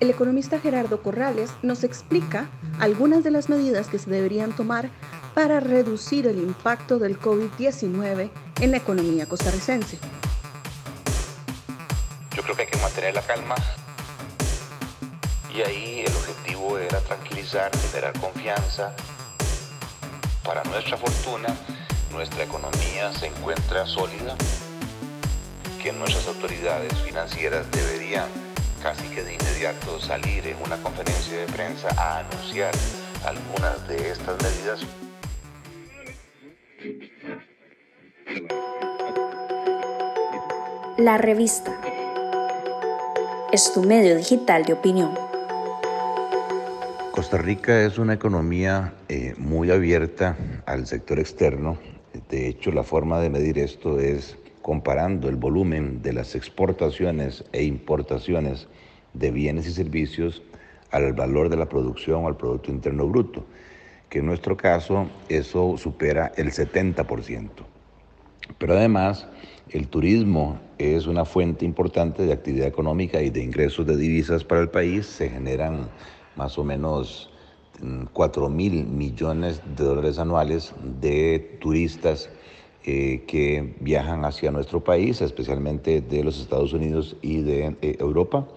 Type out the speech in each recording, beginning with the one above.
el economista Gerardo Corrales nos explica algunas de las medidas que se deberían tomar para reducir el impacto del COVID-19 en la economía costarricense. Yo creo que hay que mantener la calma y ahí el objetivo era tranquilizar, generar confianza. Para nuestra fortuna, nuestra economía se encuentra sólida, que nuestras autoridades financieras deberían casi que de inmediato salir en una conferencia de prensa a anunciar algunas de estas medidas. La revista es tu medio digital de opinión. Costa Rica es una economía eh, muy abierta al sector externo. De hecho, la forma de medir esto es comparando el volumen de las exportaciones e importaciones de bienes y servicios al valor de la producción o al Producto Interno Bruto, que en nuestro caso eso supera el 70%. Pero además, el turismo es una fuente importante de actividad económica y de ingresos de divisas para el país. Se generan más o menos 4 mm, mil millones de dólares anuales de turistas eh, que viajan hacia nuestro país, especialmente de los Estados Unidos y de eh, Europa.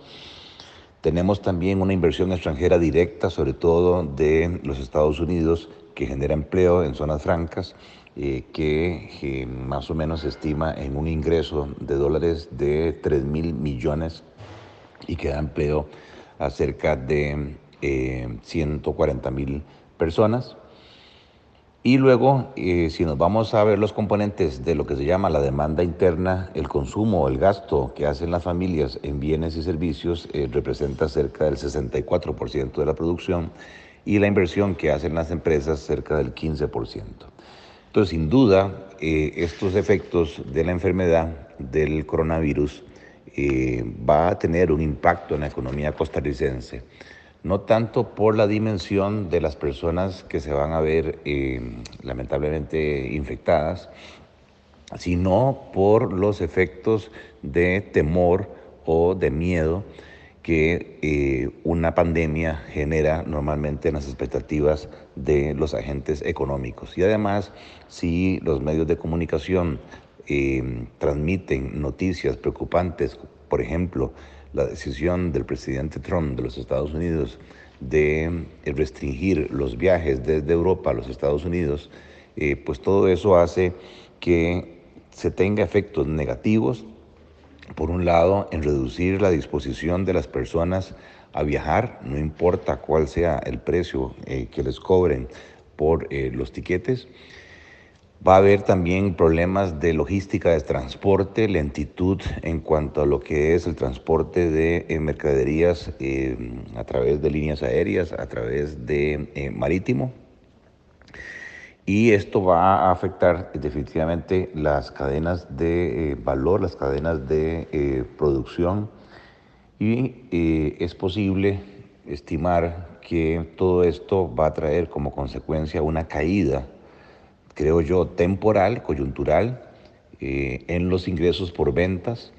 Tenemos también una inversión extranjera directa, sobre todo de los Estados Unidos, que genera empleo en zonas francas, eh, que más o menos se estima en un ingreso de dólares de 3 mil millones y que da empleo a cerca de 140 eh, mil personas. Y luego, eh, si nos vamos a ver los componentes de lo que se llama la demanda interna, el consumo, el gasto que hacen las familias en bienes y servicios eh, representa cerca del 64% de la producción y la inversión que hacen las empresas cerca del 15%. Entonces, sin duda, eh, estos efectos de la enfermedad del coronavirus va a tener un impacto en la economía costarricense no tanto por la dimensión de las personas que se van a ver eh, lamentablemente infectadas, sino por los efectos de temor o de miedo que eh, una pandemia genera normalmente en las expectativas de los agentes económicos. Y además, si los medios de comunicación eh, transmiten noticias preocupantes, por ejemplo, la decisión del presidente Trump de los Estados Unidos de eh, restringir los viajes desde Europa a los Estados Unidos, eh, pues todo eso hace que se tenga efectos negativos, por un lado, en reducir la disposición de las personas a viajar, no importa cuál sea el precio eh, que les cobren por los tiquetes, Va a haber también problemas de logística de transporte, lentitud en cuanto a lo que es el transporte de eh, mercaderías eh, a través de líneas aéreas, a través de eh, marítimo. Y esto va a afectar definitivamente las cadenas de valor, las cadenas de producción. Y es posible estimar que todo esto va a traer como consecuencia una caída creo yo, temporal, coyuntural, eh, en los ingresos por ventas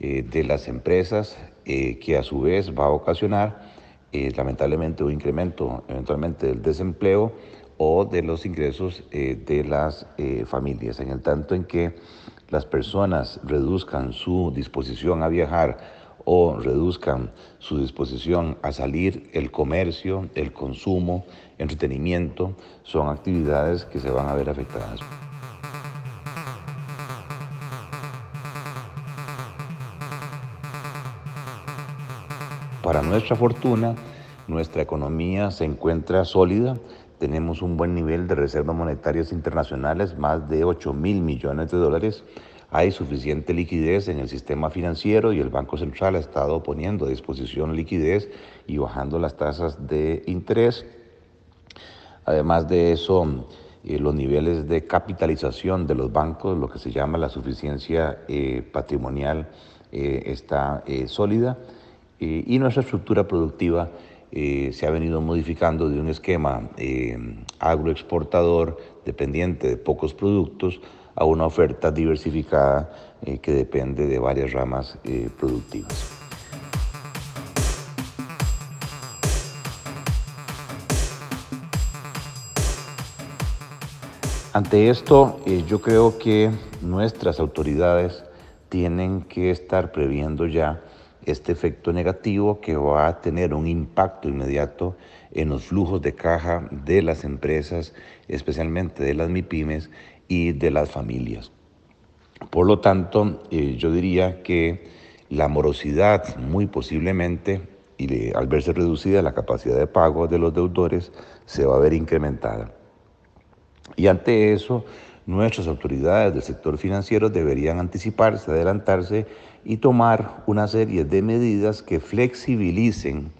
eh, de las empresas, eh, que a su vez va a ocasionar lamentablemente un incremento eventualmente del desempleo o de los ingresos de las familias, en el tanto en que las personas reduzcan su disposición a viajar o reduzcan su disposición a salir, el comercio, el consumo, entretenimiento, son actividades que se van a ver afectadas. Para nuestra fortuna, nuestra economía se encuentra sólida, tenemos un buen nivel de reservas monetarias internacionales, más de 8 mil millones de dólares, hay suficiente liquidez en el sistema financiero y el Banco Central ha estado poniendo a disposición liquidez y bajando las tasas de interés. Además de eso, eh, los niveles de capitalización de los bancos, lo que se llama la suficiencia eh, patrimonial, eh, está sólida y nuestra estructura productiva se ha venido modificando de un esquema agroexportador dependiente de pocos productos a una oferta diversificada eh, que depende de varias ramas eh, productivas. Ante esto, eh, yo creo que nuestras autoridades tienen que estar previendo ya este efecto negativo que va a tener un impacto inmediato en los flujos de caja de las empresas, especialmente de las MIPIMES, y de las familias. Por lo tanto, eh, yo diría que la morosidad muy posiblemente, y al verse reducida la capacidad de pago de los deudores, se va a ver incrementada. Y ante eso, nuestras autoridades del sector financiero deberían anticiparse, adelantarse y tomar una serie de medidas que flexibilicen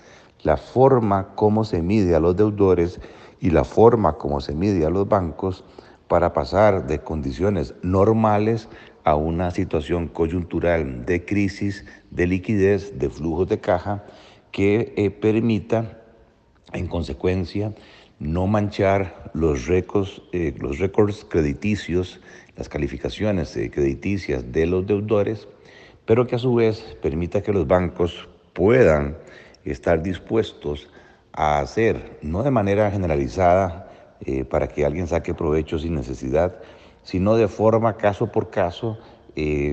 la forma como se mide a los deudores y la forma como se mide a los bancos para pasar de condiciones normales a una situación coyuntural de crisis, de liquidez, de flujos de caja que eh, permita, en consecuencia, no manchar los récords, eh, crediticios, las calificaciones eh, crediticias de los deudores, pero que a su vez permita que los bancos puedan estar dispuestos a hacer, no de manera generalizada, eh, para que alguien saque provecho sin necesidad, sino de forma caso por caso,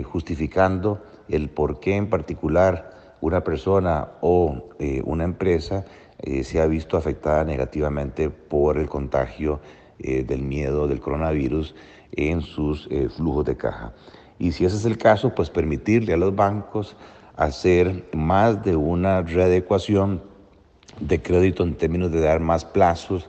justificando el por qué en particular una persona o una empresa eh, se ha visto afectada negativamente por el contagio eh, del miedo del coronavirus en sus eh, flujos de caja. Y si ese es el caso, pues permitirle a los bancos hacer más de una readecuación de crédito en términos de dar más plazos,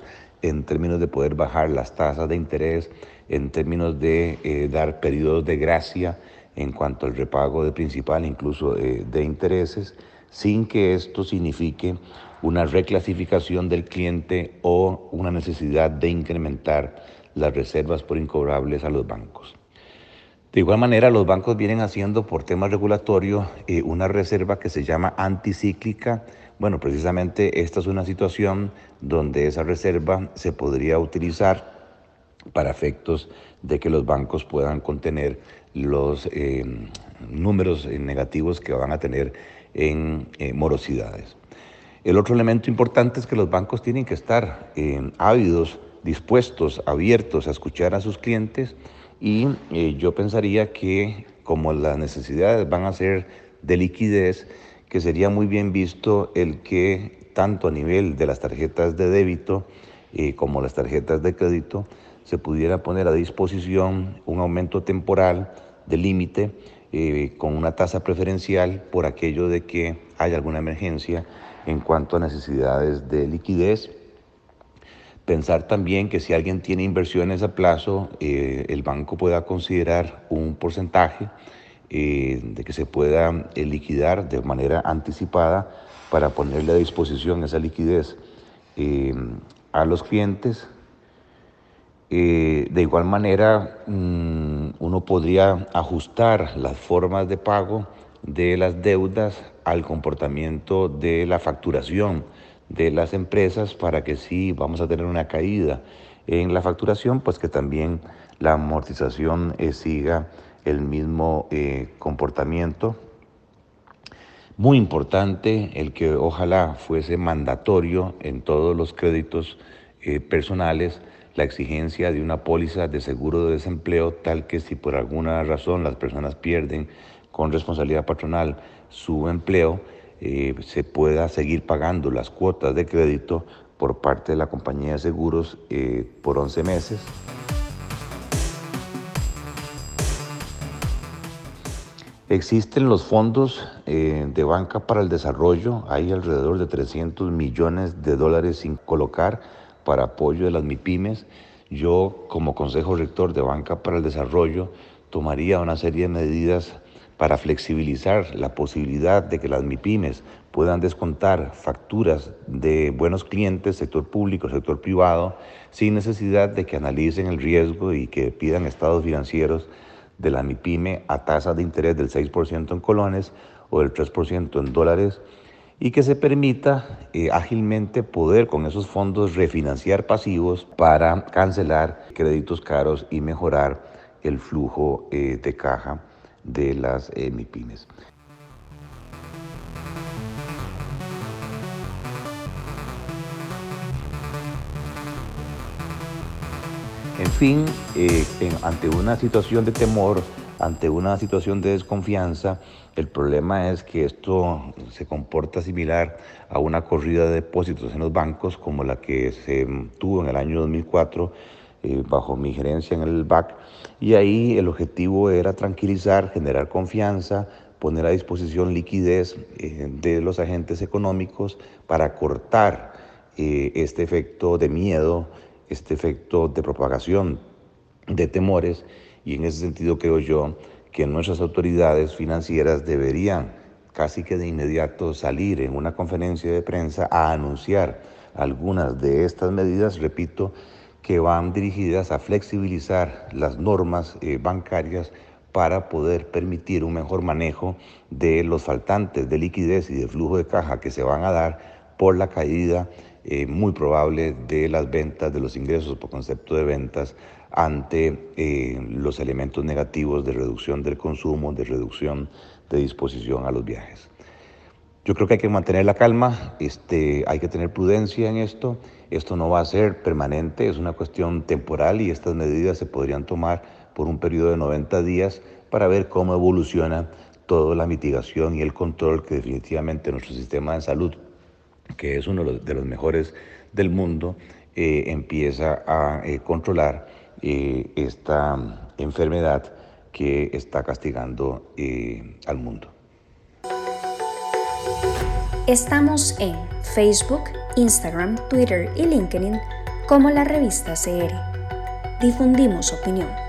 en términos de poder bajar las tasas de interés, en términos de dar periodos de gracia en cuanto al repago de principal, incluso de intereses, sin que esto signifique una reclasificación del cliente o una necesidad de incrementar las reservas por incobrables a los bancos. De igual manera, los bancos vienen haciendo por temas regulatorios eh, una reserva que se llama anticíclica. Bueno, precisamente esta es una situación donde esa reserva se podría utilizar para efectos de que los bancos puedan contener los eh, números negativos que van a tener en eh, morosidades. El otro elemento importante es que los bancos tienen que estar eh, ávidos, dispuestos, abiertos a escuchar a sus clientes y yo pensaría que como las necesidades van a ser de liquidez, que sería muy bien visto el que tanto a nivel de las tarjetas de débito eh, como las tarjetas de crédito se pudiera poner a disposición un aumento temporal de límite con una tasa preferencial por aquello de que haya alguna emergencia en cuanto a necesidades de liquidez. Pensar también que si alguien tiene inversiones a plazo, eh, el banco pueda considerar un porcentaje eh, de que se pueda eh, liquidar de manera anticipada para ponerle a disposición esa liquidez a los clientes. de igual manera, mm, uno podría ajustar las formas de pago de las deudas al comportamiento de la facturación de las empresas para que si vamos a tener una caída en la facturación, pues que también la amortización eh, siga el mismo eh, comportamiento. Muy importante el que ojalá fuese mandatorio en todos los créditos eh, personales la exigencia de una póliza de seguro de desempleo tal que si por alguna razón las personas pierden con responsabilidad patronal su empleo, eh, se pueda seguir pagando las cuotas de crédito por parte de la compañía de seguros por 11 meses. Existen los fondos eh, de banca para el desarrollo, hay alrededor de 300 millones de dólares sin colocar para apoyo de las MIPIMES. Yo como Consejo Rector de Banca para el Desarrollo tomaría una serie de medidas para flexibilizar la posibilidad de que las MIPIMES puedan descontar facturas de buenos clientes, sector público, sector privado, sin necesidad de que analicen el riesgo y que pidan estados financieros de la MIPIME a tasas de interés del 6% en colones o del 3% en dólares y que se permita eh, ágilmente poder con esos fondos refinanciar pasivos para cancelar créditos caros y mejorar el flujo eh, de caja de las eh. En fin, eh, ante una situación de temor, ante una situación de desconfianza, el problema es que esto se comporta similar a una corrida de depósitos en los bancos como la que se tuvo en el año 2004 eh, bajo mi gerencia en el BAC y ahí el objetivo era tranquilizar, generar confianza, poner a disposición liquidez eh, de los agentes económicos para cortar este efecto de miedo este efecto de propagación de temores y en ese sentido creo yo que nuestras autoridades financieras deberían casi que de inmediato salir en una conferencia de prensa a anunciar algunas de estas medidas, repito, que van dirigidas a flexibilizar las normas eh, bancarias para poder permitir un mejor manejo de los faltantes de liquidez y de flujo de caja que se van a dar por la caída eh, muy probable de las ventas, de los ingresos por concepto de ventas ante eh, los elementos negativos de reducción del consumo, de reducción de disposición a los viajes. Yo creo que hay que mantener la calma, este, hay que tener prudencia en esto. Esto no va a ser permanente, es una cuestión temporal y estas medidas se podrían tomar por un periodo de 90 días para ver cómo evoluciona toda la mitigación y el control que definitivamente nuestro sistema de salud que es uno de los mejores del mundo, eh, empieza a eh, controlar eh, esta enfermedad que está castigando al mundo. Estamos en Facebook, Instagram, Twitter y LinkedIn como la revista CR. Difundimos opinión.